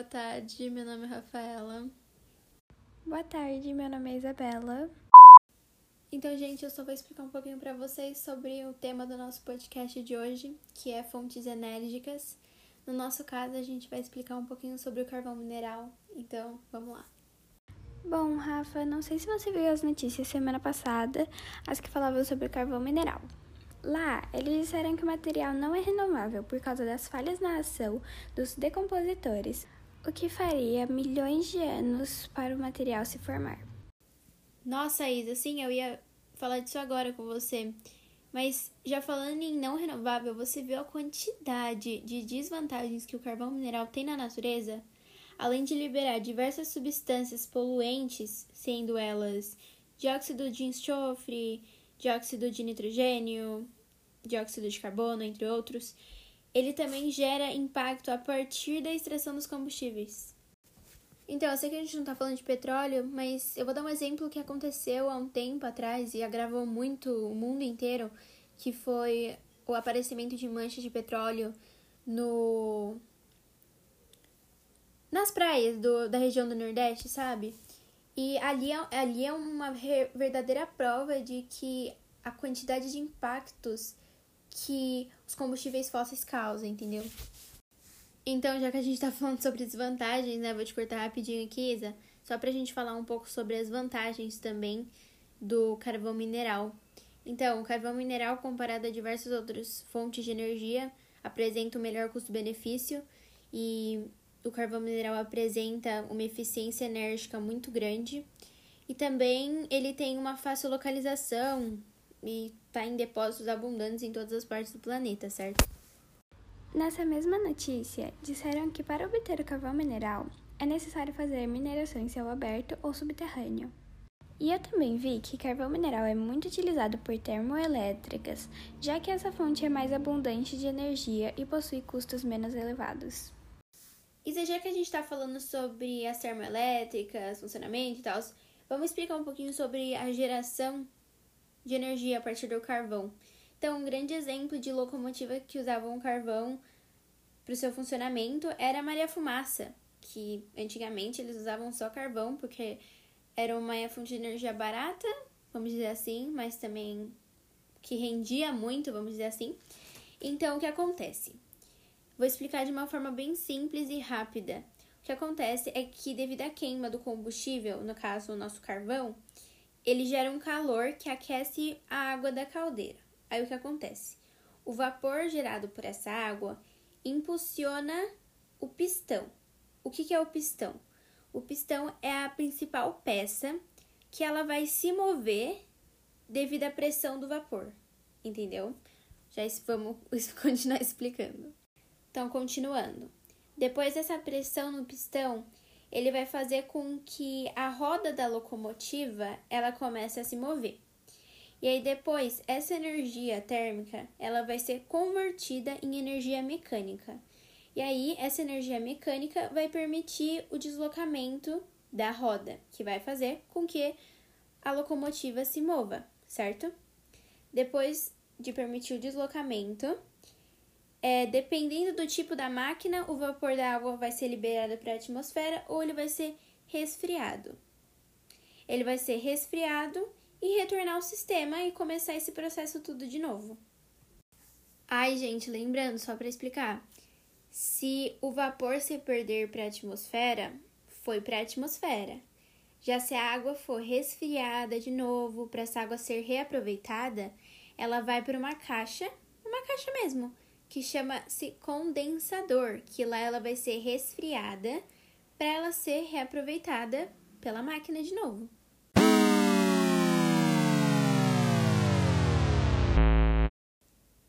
boa tarde. Meu nome é Rafaela. Boa tarde, meu nome é Isabela. Então, gente, eu só vou explicar um pouquinho para vocês sobre o tema do nosso podcast de hoje, que é fontes enérgicas. No nosso caso, a gente vai explicar um pouquinho sobre o carvão mineral. Então, vamos lá. Bom, Rafa, não sei se você viu as notícias semana passada, as que falavam sobre o carvão mineral. Lá, eles disseram que o material não é renovável por causa das falhas na ação dos decompositores, o que faria milhões de anos para o material se formar. Nossa, Isa, sim, eu ia falar disso agora com você. Mas já falando em não renovável, você viu a quantidade de desvantagens que o carvão mineral tem na natureza? Além de liberar diversas substâncias poluentes, sendo elas dióxido de enxofre, dióxido de nitrogênio, dióxido de carbono, entre outros, ele também gera impacto a partir da extração dos combustíveis. Então, eu sei que a gente não tá falando de petróleo, mas eu vou dar um exemplo que aconteceu há um tempo atrás e agravou muito o mundo inteiro, que foi o aparecimento de manchas de petróleo no nas praias do, da região do Nordeste, sabe? E ali é, ali é uma verdadeira prova de que a quantidade de impactos que os combustíveis fósseis causam, entendeu? Então, já que a gente tá falando sobre desvantagens, né? Vou te cortar rapidinho aqui, Isa, só pra gente falar um pouco sobre as vantagens também do carvão mineral. Então, o carvão mineral, comparado a diversas outras fontes de energia, apresenta um melhor custo-benefício e o carvão mineral apresenta uma eficiência enérgica muito grande. E também ele tem uma fácil localização e está em depósitos abundantes em todas as partes do planeta, certo? Nessa mesma notícia, disseram que para obter o carvão mineral é necessário fazer mineração em céu aberto ou subterrâneo. E eu também vi que carvão mineral é muito utilizado por termoelétricas, já que essa fonte é mais abundante de energia e possui custos menos elevados. E já que a gente está falando sobre as termoelétricas, funcionamento e tal, vamos explicar um pouquinho sobre a geração de energia a partir do carvão. Então, um grande exemplo de locomotiva que usavam carvão para o seu funcionamento era a Maria Fumaça, que antigamente eles usavam só carvão porque era uma fonte de energia barata, vamos dizer assim, mas também que rendia muito, vamos dizer assim. Então, o que acontece? Vou explicar de uma forma bem simples e rápida. O que acontece é que, devido à queima do combustível, no caso o nosso carvão, ele gera um calor que aquece a água da caldeira. Aí o que acontece? O vapor gerado por essa água impulsiona o pistão. O que, que é o pistão? O pistão é a principal peça que ela vai se mover devido à pressão do vapor, entendeu? Já vamos continuar explicando. Então, continuando. Depois dessa pressão no pistão, ele vai fazer com que a roda da locomotiva ela comece a se mover. E aí depois, essa energia térmica, ela vai ser convertida em energia mecânica. E aí, essa energia mecânica vai permitir o deslocamento da roda, que vai fazer com que a locomotiva se mova, certo? Depois de permitir o deslocamento, é, dependendo do tipo da máquina, o vapor da água vai ser liberado para a atmosfera ou ele vai ser resfriado. Ele vai ser resfriado e retornar ao sistema e começar esse processo tudo de novo. Ai, gente, lembrando, só para explicar, se o vapor se perder para a atmosfera, foi para a atmosfera. Já se a água for resfriada de novo, para essa água ser reaproveitada, ela vai para uma caixa, uma caixa mesmo, que chama-se condensador, que lá ela vai ser resfriada para ela ser reaproveitada pela máquina de novo.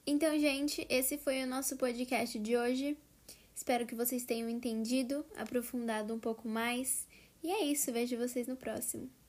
Então, gente, esse foi o nosso podcast de hoje. Espero que vocês tenham entendido, aprofundado um pouco mais. E é isso, vejo vocês no próximo.